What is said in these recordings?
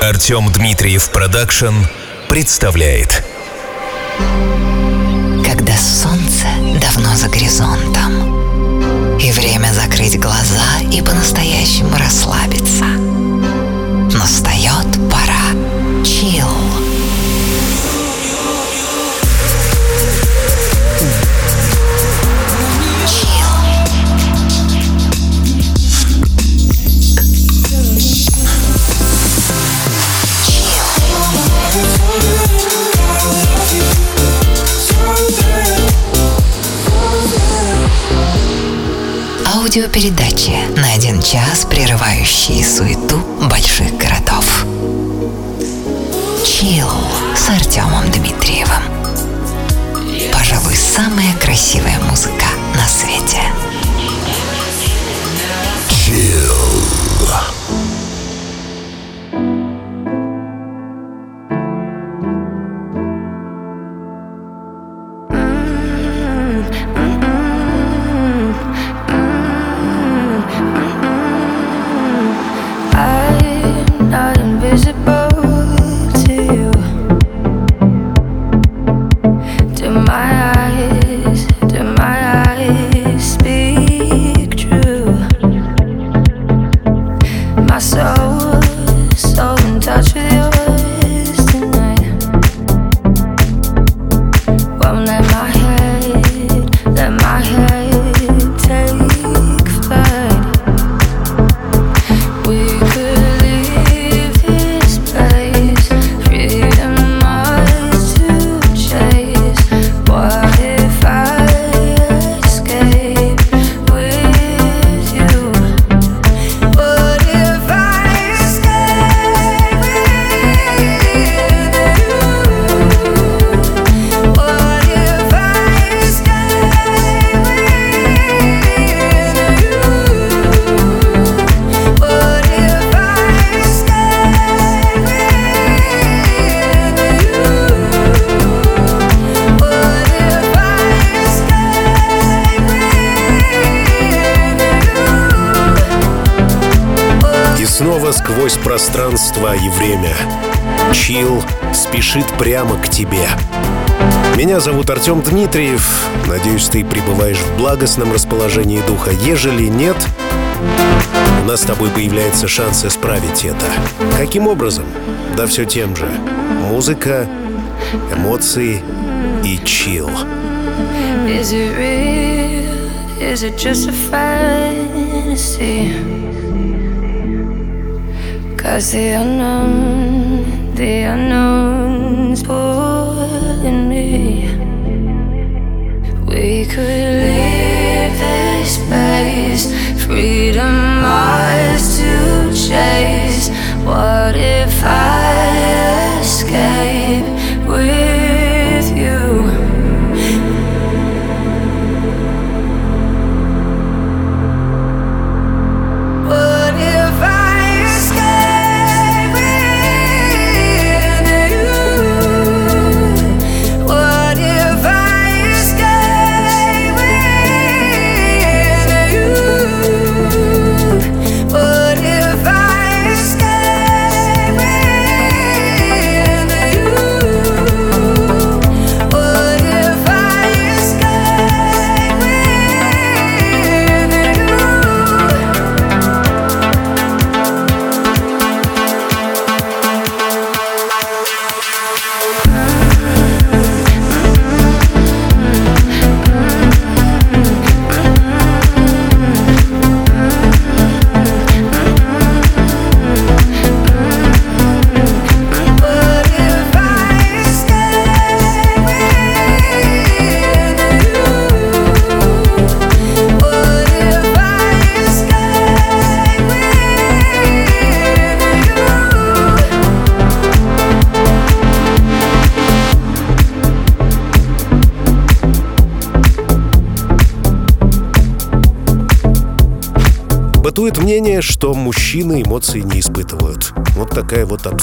Артем Дмитриев Production представляет. Когда солнце давно за горизонтом И время закрыть глаза и по-настоящему расслабиться. Настает Аудиопередачи на один час, прерывающие суету больших городов. Чил с Артемом Дмитриевым. Пожалуй, самая красивая музыка на свете. Пространство и время. Чил спешит прямо к тебе. Меня зовут Артем Дмитриев. Надеюсь, ты пребываешь в благостном расположении духа. Ежели нет, у нас с тобой появляется шанс исправить это. Каким образом? Да все тем же. Музыка, эмоции и чил. Is it real? Is it just a fantasy? Cause the unknown, the unknown's pulling me. We could leave this space, freedom ours to chase. What if I escape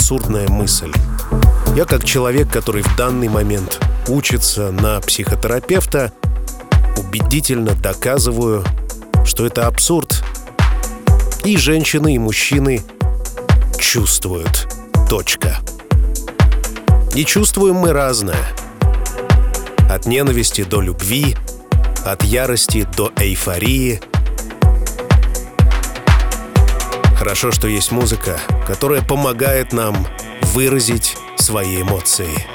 абсурдная мысль. Я как человек, который в данный момент учится на психотерапевта, убедительно доказываю, что это абсурд. И женщины, и мужчины чувствуют. Точка. И чувствуем мы разное. От ненависти до любви, от ярости до эйфории. Хорошо, что есть музыка, которая помогает нам выразить свои эмоции.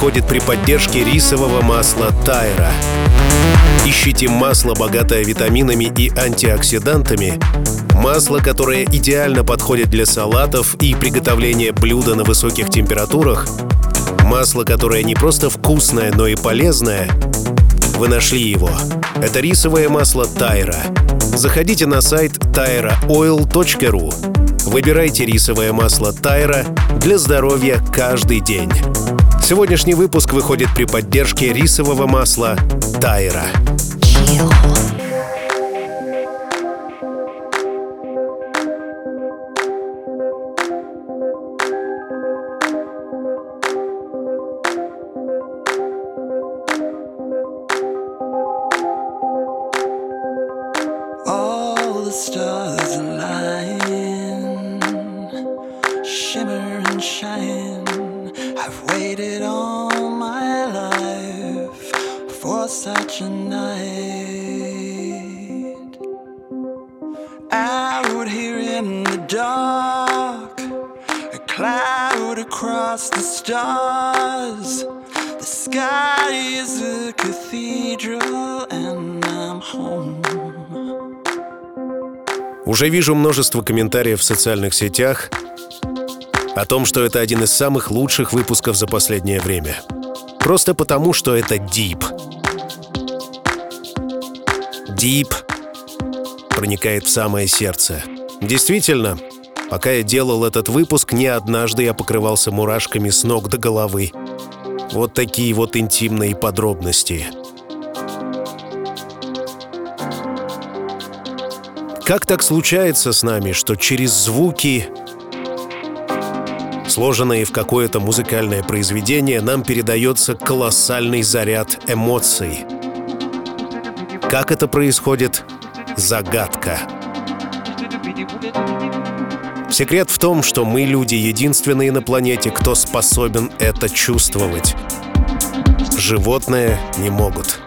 Выходит при поддержке рисового масла Тайра. Ищите масло, богатое витаминами и антиоксидантами, масло, которое идеально подходит для салатов и приготовления блюда на высоких температурах, масло, которое не просто вкусное, но и полезное. Вы нашли его. Это рисовое масло Тайра. Заходите на сайт tyraoil.ru Выбирайте рисовое масло Тайра для здоровья каждый день. Сегодняшний выпуск выходит при поддержке рисового масла Тайра. Chill. Уже вижу множество комментариев в социальных сетях о том, что это один из самых лучших выпусков за последнее время. Просто потому, что это дип. Дип проникает в самое сердце. Действительно, пока я делал этот выпуск, не однажды я покрывался мурашками с ног до головы. Вот такие вот интимные подробности — Как так случается с нами, что через звуки, сложенные в какое-то музыкальное произведение, нам передается колоссальный заряд эмоций? Как это происходит? Загадка. Секрет в том, что мы, люди, единственные на планете, кто способен это чувствовать. Животные не могут.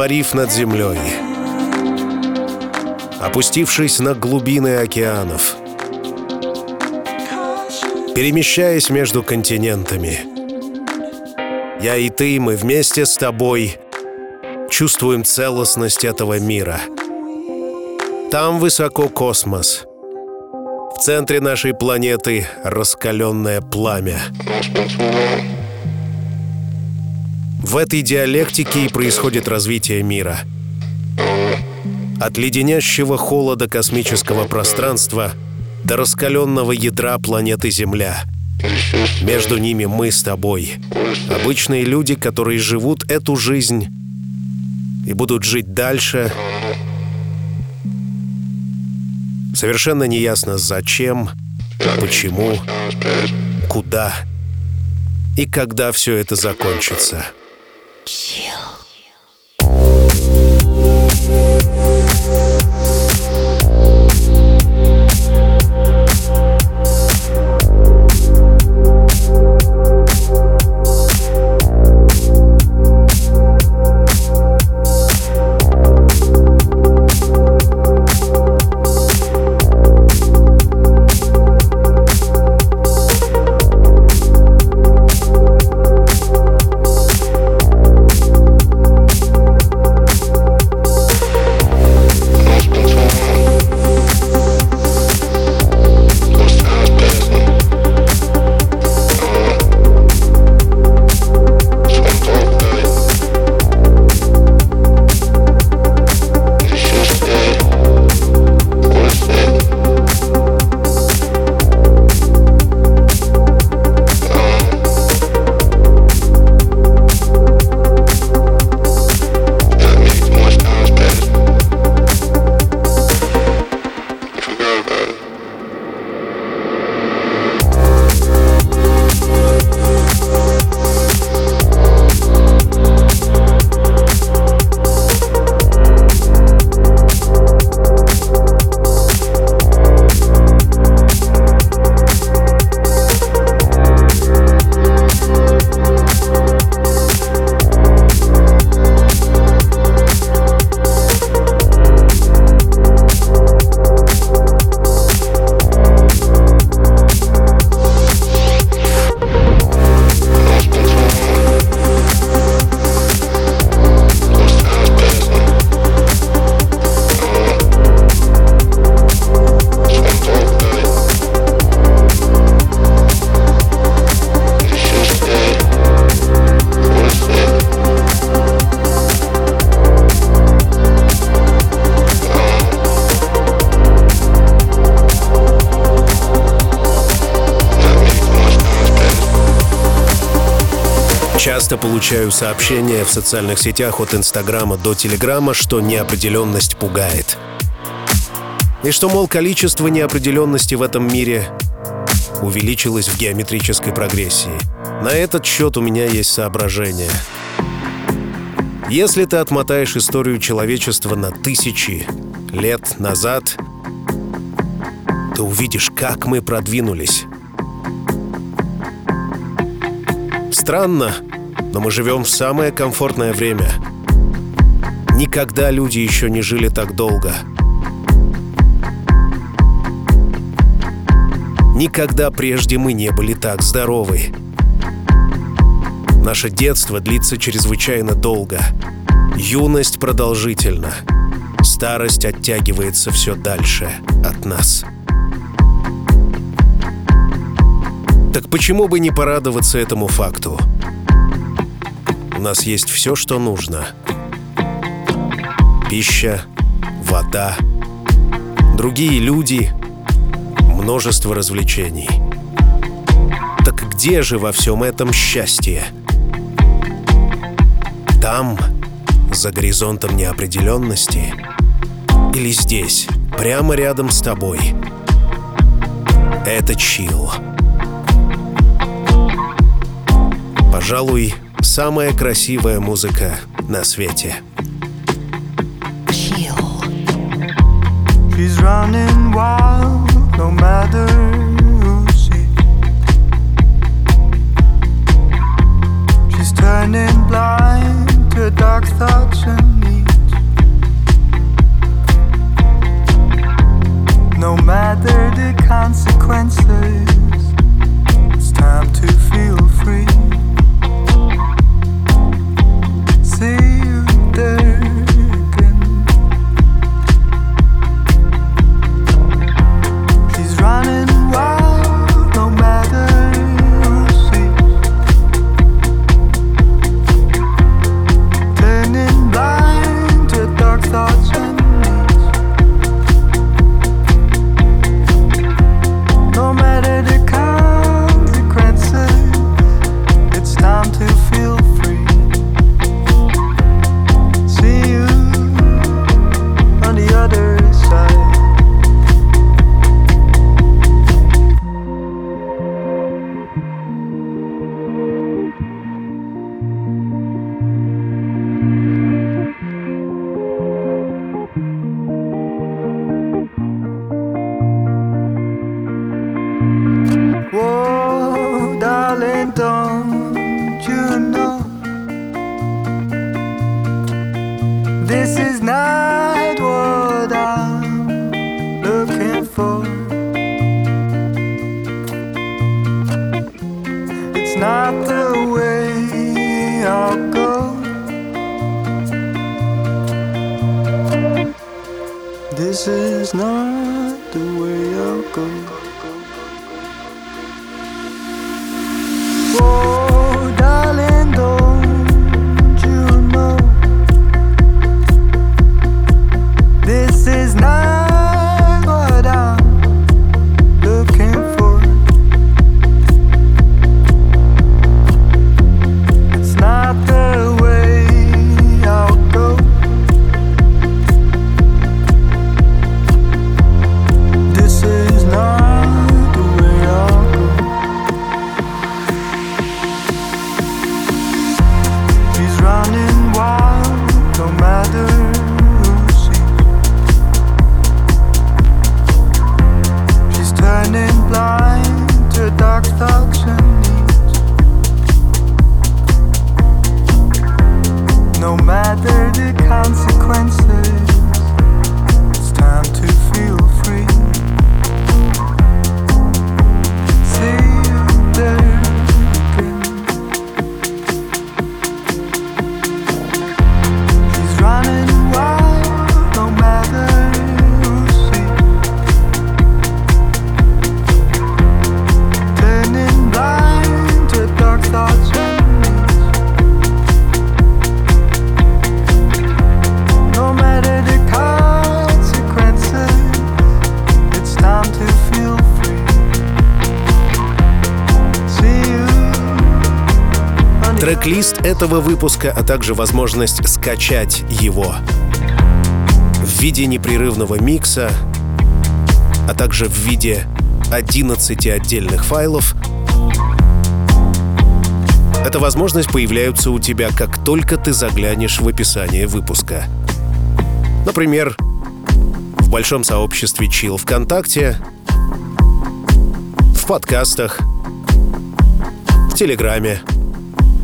Воспарив над землей, опустившись на глубины океанов, перемещаясь между континентами. Я и ты, мы вместе с тобой чувствуем целостность этого мира. Там высоко космос. В центре нашей планеты раскаленное пламя. В этой диалектике и происходит развитие мира. От леденящего холода космического пространства до раскаленного ядра планеты Земля. Между ними мы с тобой. Обычные люди, которые живут эту жизнь и будут жить дальше. Совершенно неясно зачем, почему, куда и когда все это закончится. 시 сообщения в социальных сетях от Инстаграма до Телеграма, что неопределенность пугает. И что, мол, количество неопределенности в этом мире увеличилось в геометрической прогрессии. На этот счет у меня есть соображение. Если ты отмотаешь историю человечества на тысячи лет назад, ты увидишь, как мы продвинулись. Странно, но мы живем в самое комфортное время. Никогда люди еще не жили так долго. Никогда прежде мы не были так здоровы. Наше детство длится чрезвычайно долго. Юность продолжительна. Старость оттягивается все дальше от нас. Так почему бы не порадоваться этому факту? У нас есть все, что нужно. Пища, вода, другие люди, множество развлечений. Так где же во всем этом счастье? Там, за горизонтом неопределенности? Или здесь, прямо рядом с тобой? Это чил. Пожалуй, самая красивая музыка на свете. Chill. She's running wild, no matter who sees. She's turning blind to dark thoughts and needs. No matter the consequences, it's time to feel free. Этого выпуска, а также возможность скачать его в виде непрерывного микса, а также в виде 11 отдельных файлов эта возможность появляется у тебя, как только ты заглянешь в описание выпуска. Например, в большом сообществе Chill ВКонтакте, в подкастах, в Телеграме,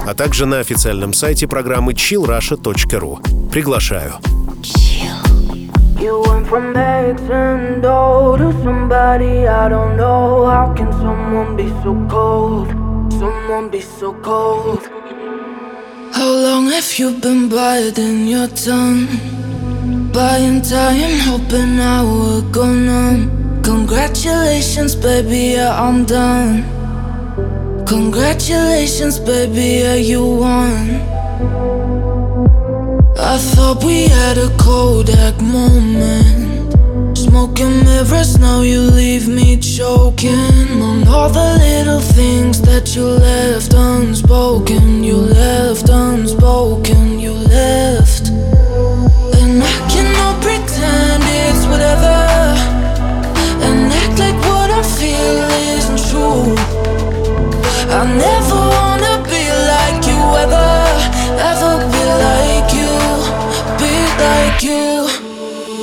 а также на официальном сайте программы chillrusha.ru. Приглашаю. You went from and O to somebody I don't know. How can someone be so cold? Someone be so cold? How long have you been biting your tongue? Buying time, hoping I would go numb. Congratulations, baby, yeah, I'm done. Congratulations, baby, you won. I thought we had a Kodak moment. Smoking mirrors, now you leave me choking on all the little things that you left unspoken. You left unspoken, you left. And I cannot pretend it's whatever. And act like what I feel isn't true. I never wanna be like you ever, ever be like you be like you.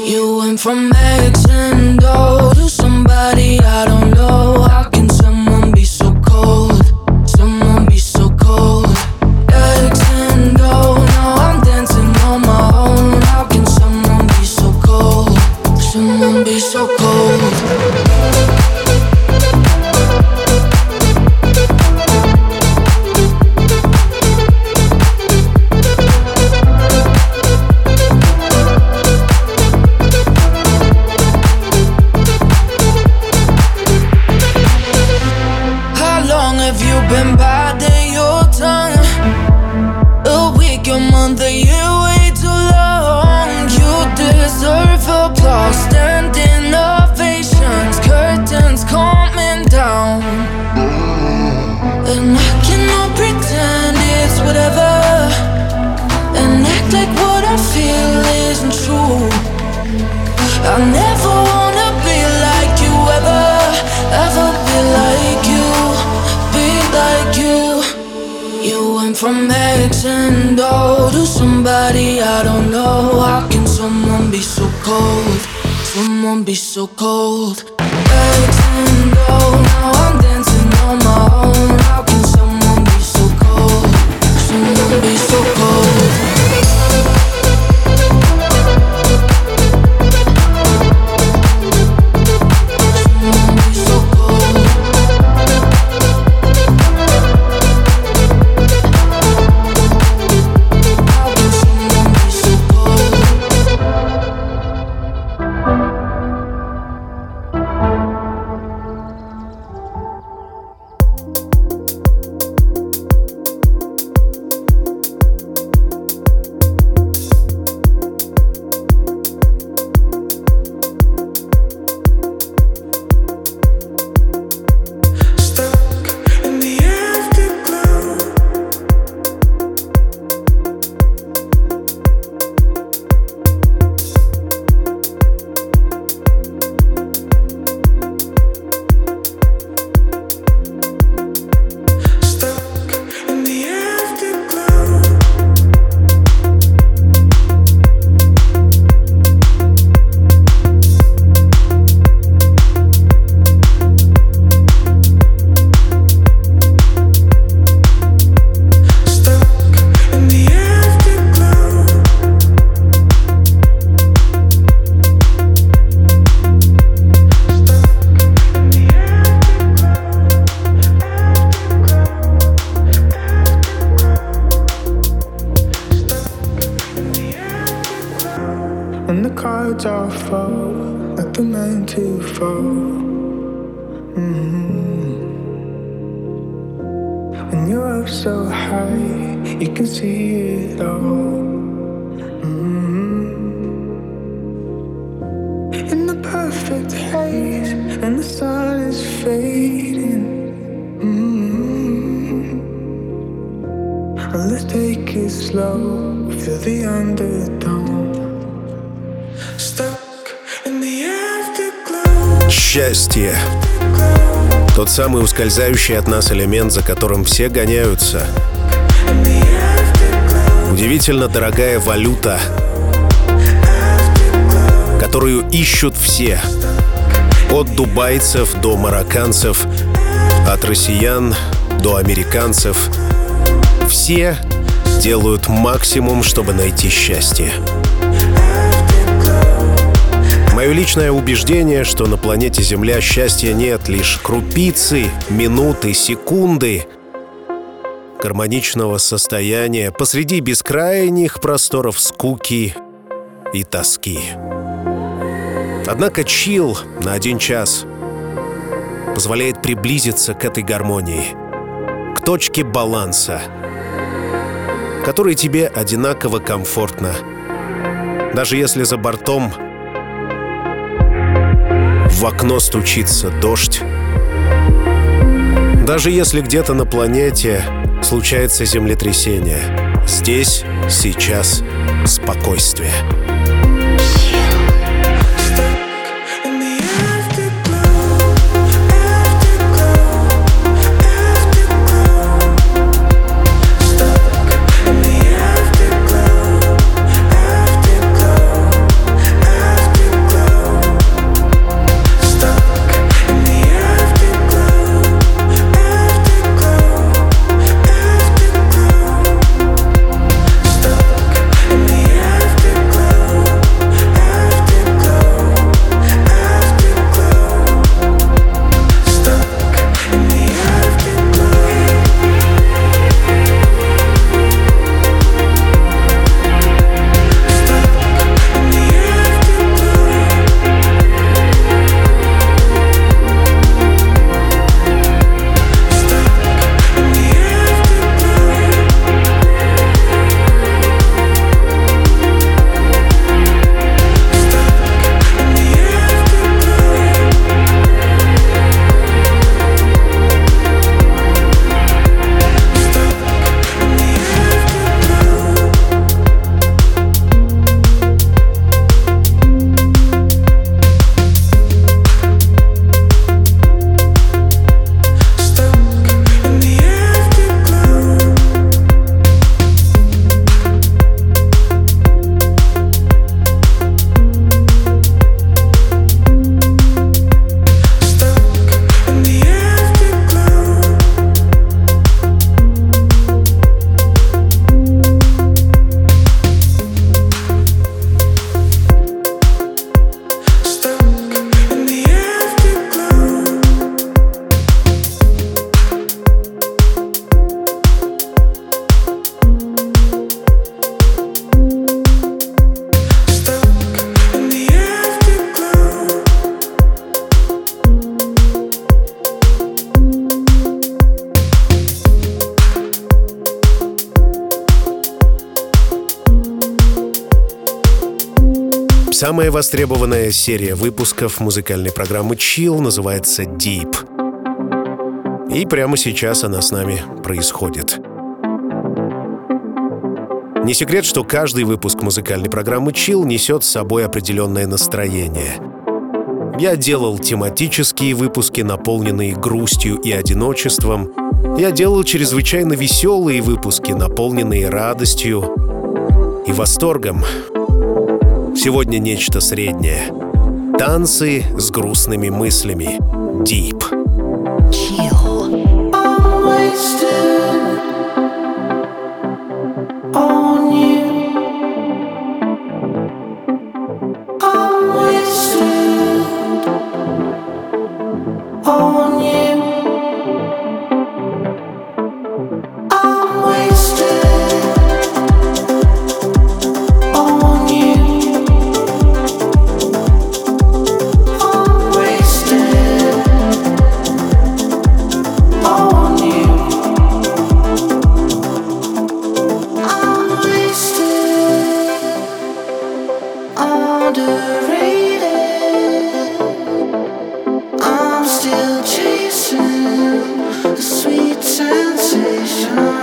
You went from X to somebody I don't know. How From X and O to be like you. Ever, ever be like you. Feel like you. You went from Aixandol to somebody I don't know. How can someone be so cold? Someone be so cold. X and O, now I'm dancing on my own. How can someone be so cold? Someone be so cold. Cards all fall, let the man to fall. Mhm. When you're up so high, you can see it all. Счастье. Тот самый ускользающий от нас элемент, за которым все гоняются. Удивительно дорогая валюта, которую ищут все. От дубайцев до марокканцев, от россиян до американцев. Все делают максимум, чтобы найти счастье. Мое личное убеждение, что на планете Земля счастья нет, лишь крупицы, минуты, секунды гармоничного состояния посреди бескрайних просторов скуки и тоски. Однако чил на один час позволяет приблизиться к этой гармонии, к точке баланса, которой тебе одинаково комфортно, даже если за бортом в окно стучится дождь, даже если где-то на планете случается землетрясение, здесь, сейчас спокойствие. Самая востребованная серия выпусков музыкальной программы Chill называется Deep. И прямо сейчас она с нами происходит. Не секрет, что каждый выпуск музыкальной программы Chill несет с собой определенное настроение. Я делал тематические выпуски, наполненные грустью и одиночеством. Я делал чрезвычайно веселые выпуски, наполненные радостью и восторгом. Сегодня нечто среднее. Танцы с грустными мыслями. Deep. Chill. sensations.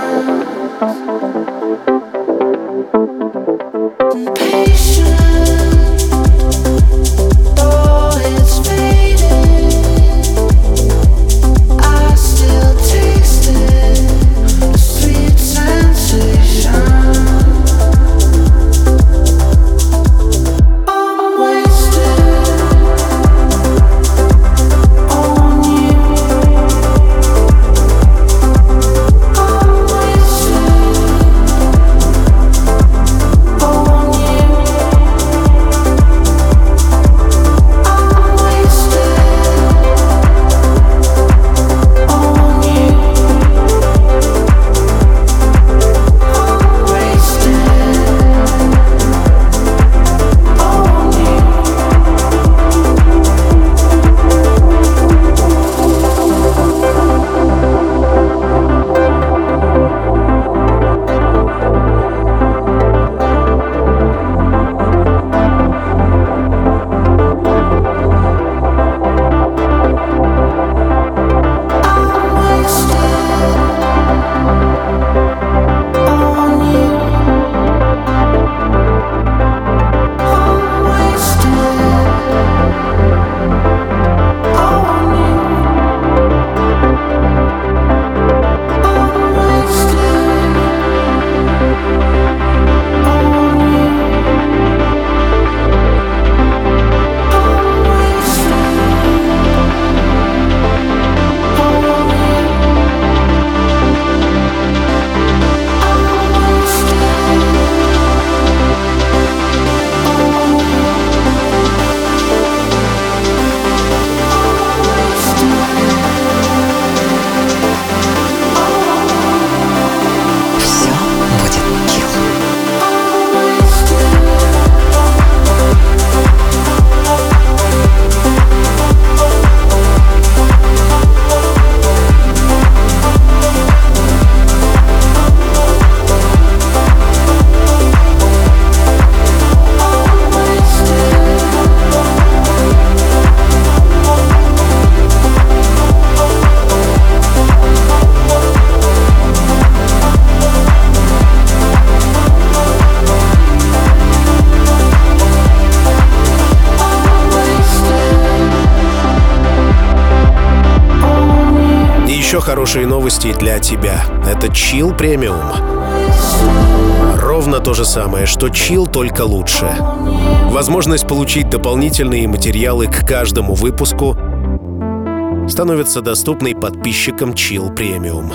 Новости для тебя. Это Chill Premium. Ровно то же самое, что Chill, только лучше. Возможность получить дополнительные материалы к каждому выпуску становится доступной подписчикам Chill Premium.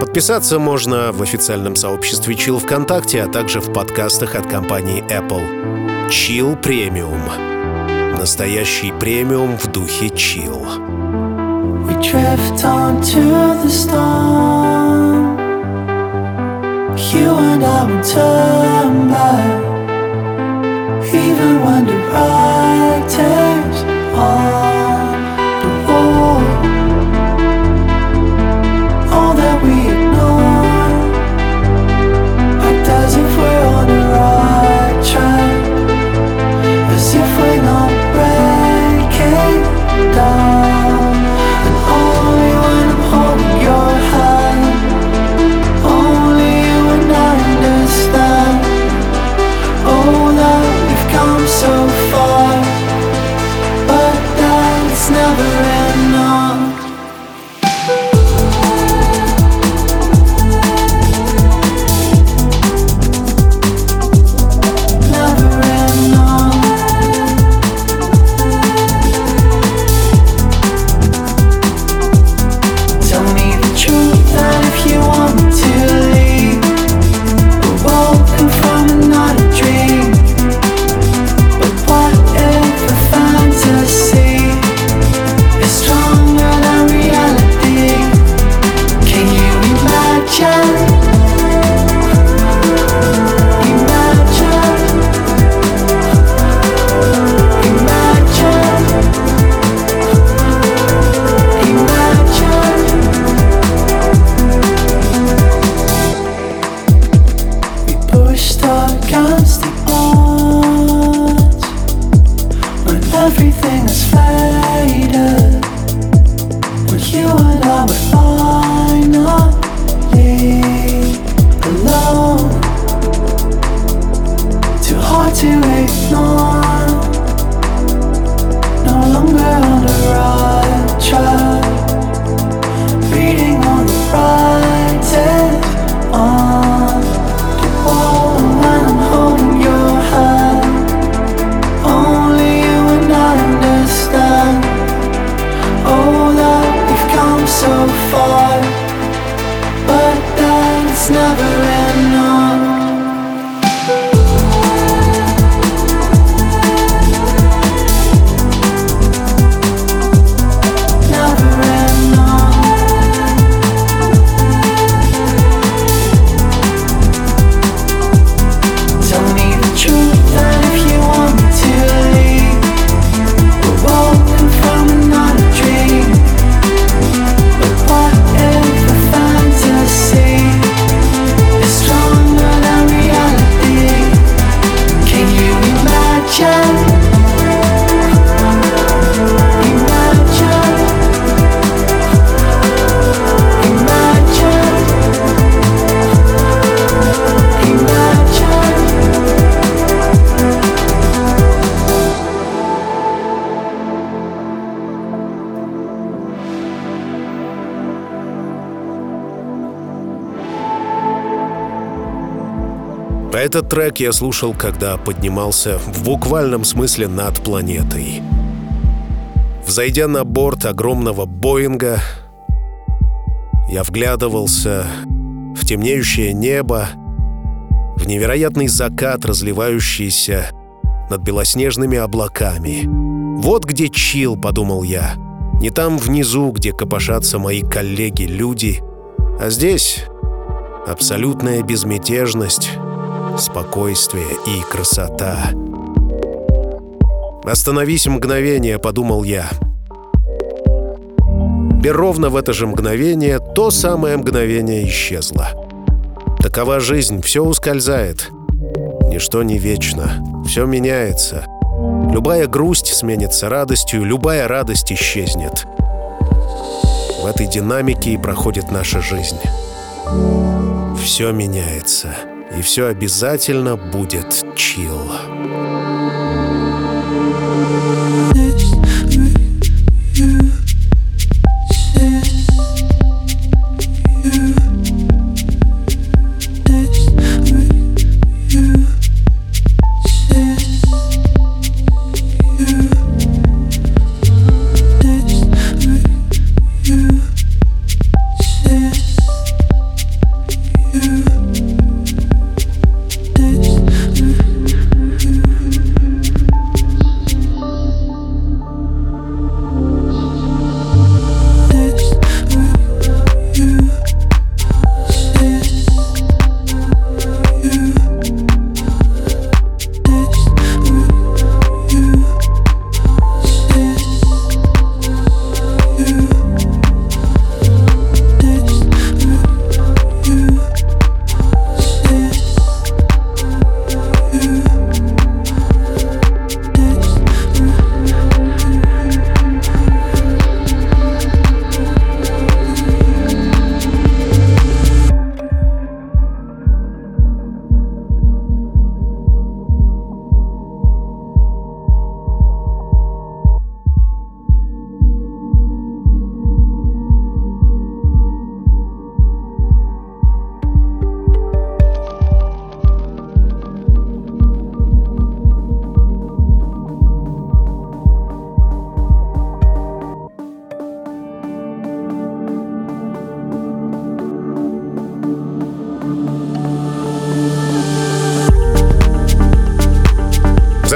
Подписаться можно в официальном сообществе Chill ВКонтакте, а также в подкастах от компании Apple. Chill Premium. Naстоящий премиум в духе Chill. Drift onto the storm. You and I would turn back, even when the right takes on этот трек я слушал, когда поднимался в буквальном смысле над планетой. Взойдя на борт огромного Боинга, я вглядывался в темнеющее небо, в невероятный закат, разливающийся над белоснежными облаками. «Вот где чил», — подумал я. «Не там внизу, где копошатся мои коллеги-люди, а здесь абсолютная безмятежность, спокойствие и красота». «Остановись мгновение», — подумал я. И ровно в это же мгновение то самое мгновение исчезло. Такова жизнь, все ускользает. Ничто не вечно, все меняется. Любая грусть сменится радостью, любая радость исчезнет. В этой динамике и проходит наша жизнь. Все меняется, и все обязательно будет чил.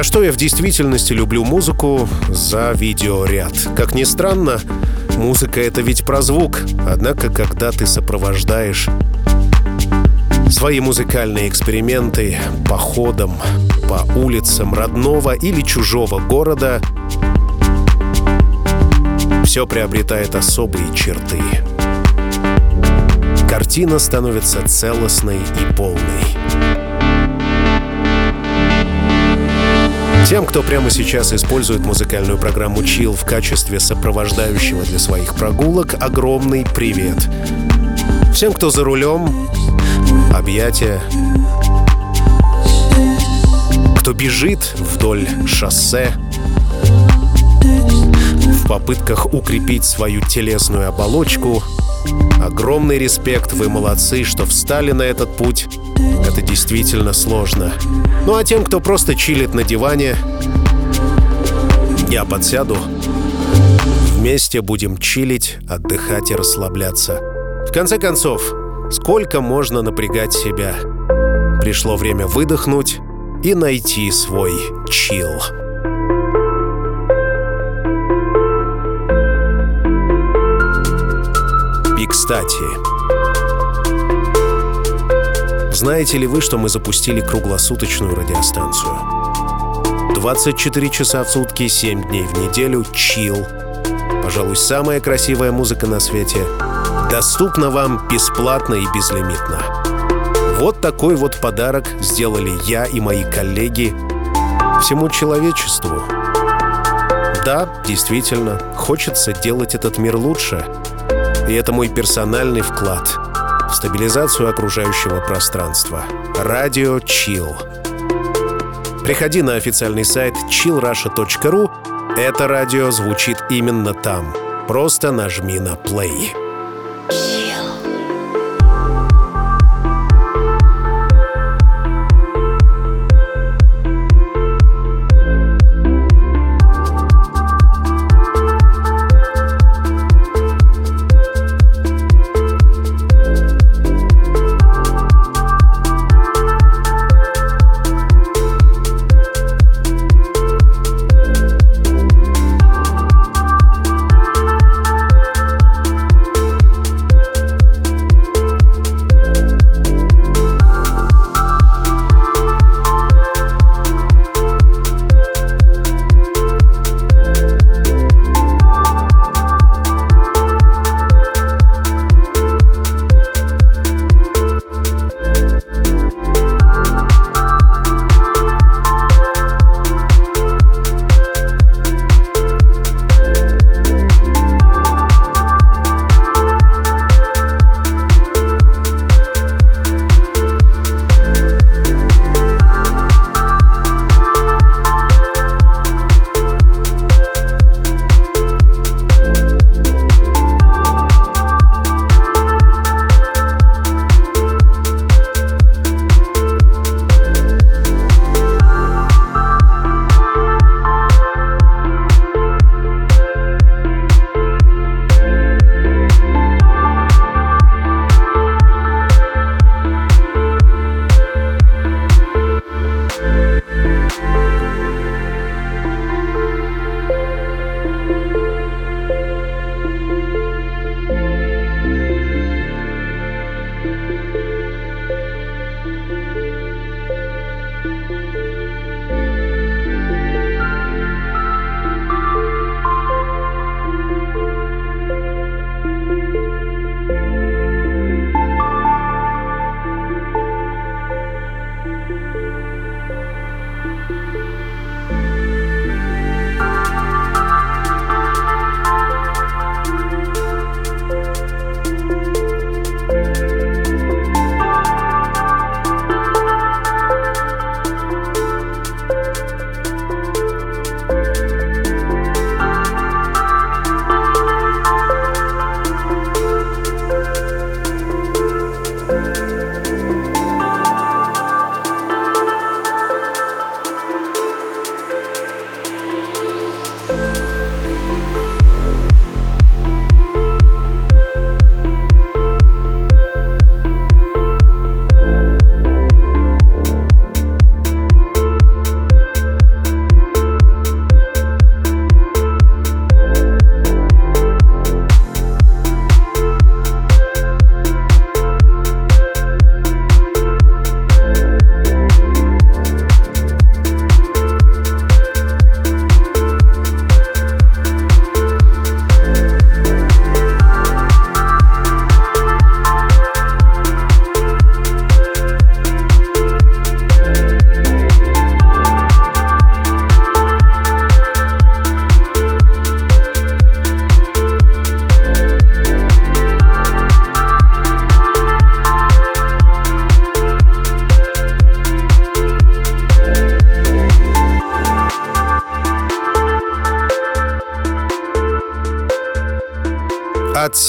Что я в действительности люблю музыку за видеоряд. Как ни странно, музыка — это ведь про звук. Однако, когда ты сопровождаешь свои музыкальные эксперименты походом по улицам родного или чужого города, все приобретает особые черты. Картина становится целостной и полной. Тем, кто прямо сейчас использует музыкальную программу Chill в качестве сопровождающего для своих прогулок, огромный привет. Всем, кто за рулем, объятия. Кто бежит вдоль шоссе, в попытках укрепить свою телесную оболочку, огромный респект, вы молодцы, что встали на этот путь. Это действительно сложно. Ну а тем, кто просто чилит на диване, я подсяду. Вместе будем чилить, отдыхать и расслабляться. В конце концов, сколько можно напрягать себя? Пришло время выдохнуть и найти свой чил. И кстати, знаете ли вы, что мы запустили круглосуточную радиостанцию? 24 часа в сутки, 7 дней в неделю, чил. Пожалуй, самая красивая музыка на свете. Доступна вам бесплатно и безлимитно. Вот такой вот подарок сделали я и мои коллеги всему человечеству. Да, действительно, хочется делать этот мир лучше. И это мой персональный вклад — стабилизацию окружающего пространства. Радио Chill. Приходи на официальный сайт chillrusha.ru. Это радио звучит именно там. Просто нажми на play.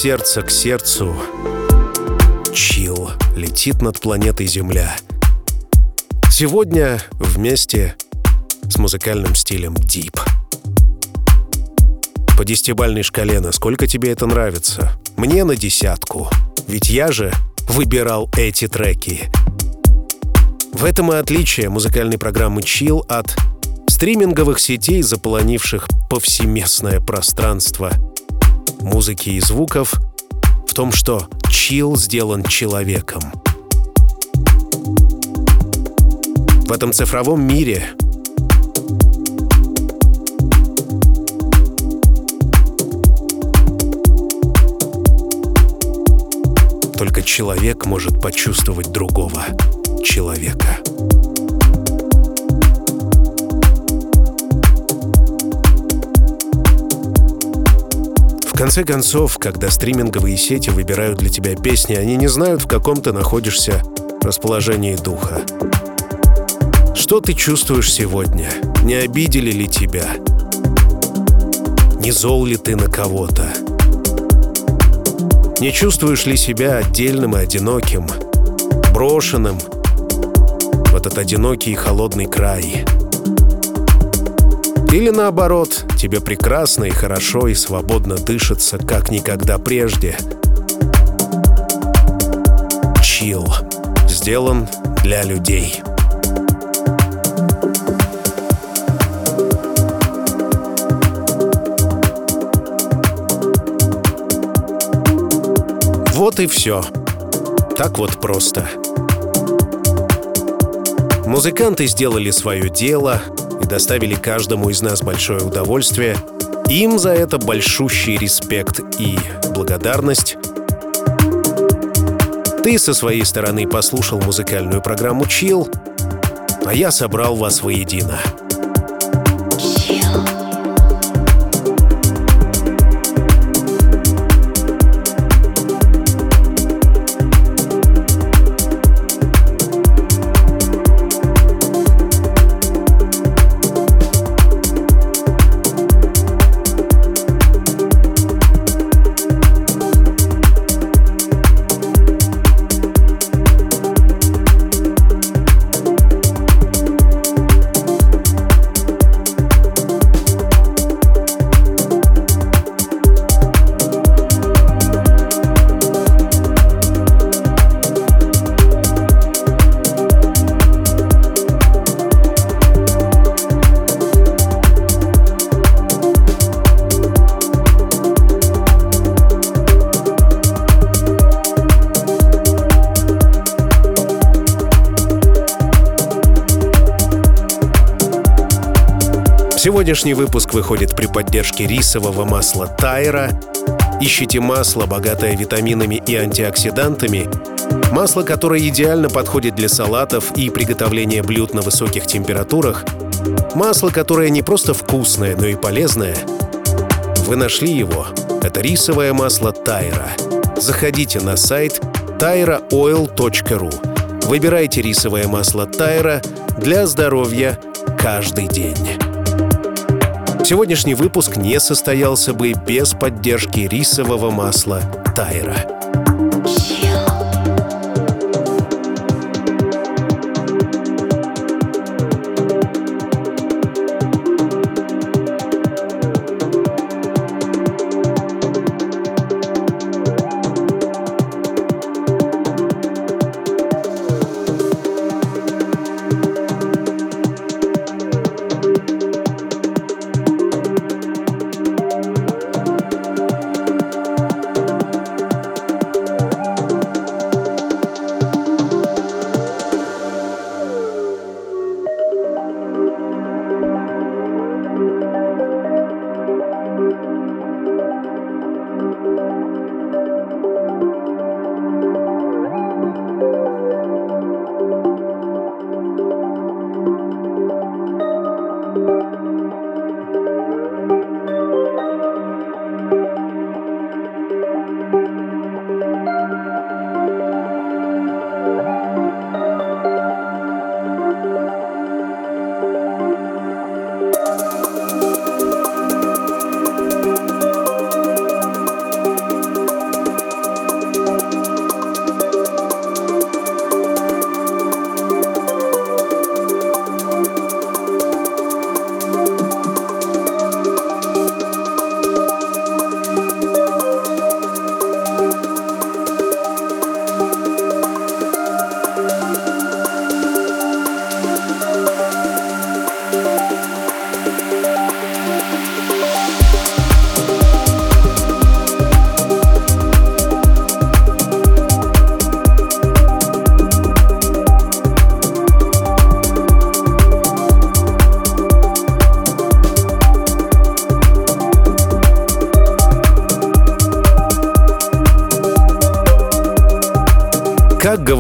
Сердца к сердцу. Чил летит над планетой Земля. Сегодня вместе с музыкальным стилем Deep. По десятибальной шкале, насколько тебе это нравится? Мне на десятку. Ведь я же выбирал эти треки. В этом и отличие музыкальной программы Chill от стриминговых сетей, заполонивших повсеместное пространство музыки и звуков, в том, что Chill сделан человеком. В этом цифровом мире только человек может почувствовать другого человека. В конце концов, когда стриминговые сети выбирают для тебя песни, они не знают, в каком ты находишься расположении духа. Что ты чувствуешь сегодня? Не обидели ли тебя? Не зол ли ты на кого-то? Не чувствуешь ли себя отдельным и одиноким, брошенным в этот одинокий и холодный край? Или наоборот, тебе прекрасно и хорошо и свободно дышится, как никогда прежде. Чил. Сделан для людей. Вот и все. Так вот просто. Музыканты сделали свое дело и доставили каждому из нас большое удовольствие. Им за это большущий респект и благодарность. Ты со своей стороны послушал музыкальную программу Chill, а я собрал вас воедино. Сегодняшний выпуск выходит при поддержке рисового масла Тайра. Ищите масло, богатое витаминами и антиоксидантами, масло, которое идеально подходит для салатов и приготовления блюд на высоких температурах, масло, которое не просто вкусное, но и полезное. Вы нашли его. Это рисовое масло Тайра. Заходите на сайт tyraoil.ru. Выбирайте рисовое масло Тайра для здоровья каждый день. Сегодняшний выпуск не состоялся бы без поддержки рисового масла Тайра.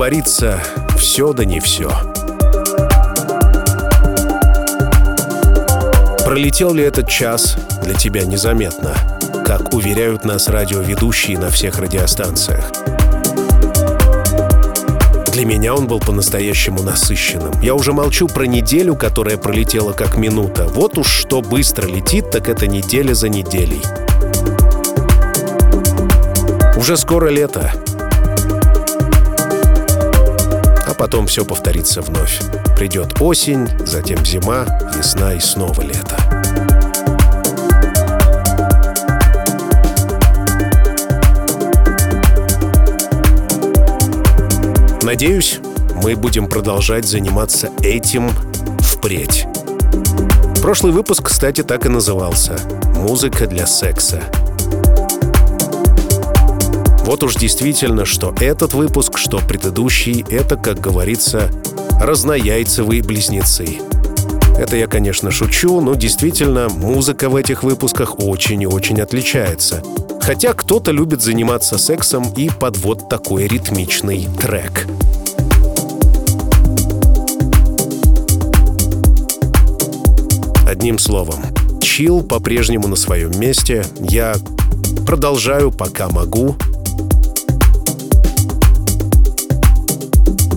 Говорится, все да не все. Пролетел ли этот час для тебя незаметно, как уверяют нас радиоведущие на всех радиостанциях? Для меня он был по-настоящему насыщенным. Я уже молчу про неделю, которая пролетела как минута. Вот уж что быстро летит, так это неделя за неделей. Уже скоро лето. Потом все повторится вновь. Придет осень, затем зима, весна и снова лето. Надеюсь, мы будем продолжать заниматься этим впредь. Прошлый выпуск, кстати, так и назывался «Музыка для секса». Вот уж действительно, что этот выпуск, что предыдущий, это, как говорится, разнояйцевые близнецы. Это я, конечно, шучу, но действительно музыка в этих выпусках очень и очень отличается. Хотя кто-то любит заниматься сексом и под вот такой ритмичный трек. Одним словом, чил по-прежнему на своем месте. Я продолжаю, пока могу.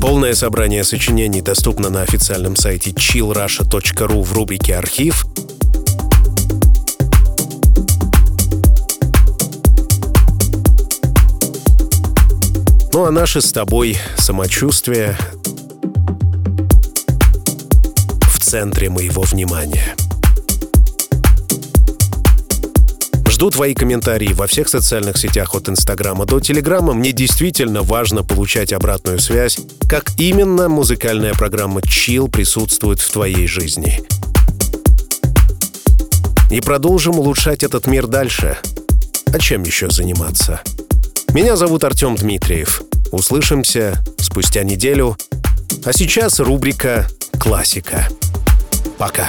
Полное собрание сочинений доступно на официальном сайте chillrusha.ru в рубрике «Архив». Ну а наше с тобой самочувствие в центре моего внимания. Жду твои комментарии во всех социальных сетях от Инстаграма до Телеграма. Мне действительно важно получать обратную связь, как именно музыкальная программа Chill присутствует в твоей жизни. И продолжим улучшать этот мир дальше. А чем еще заниматься? Меня зовут Артем Дмитриев. Услышимся спустя неделю. А сейчас рубрика «Классика». Пока.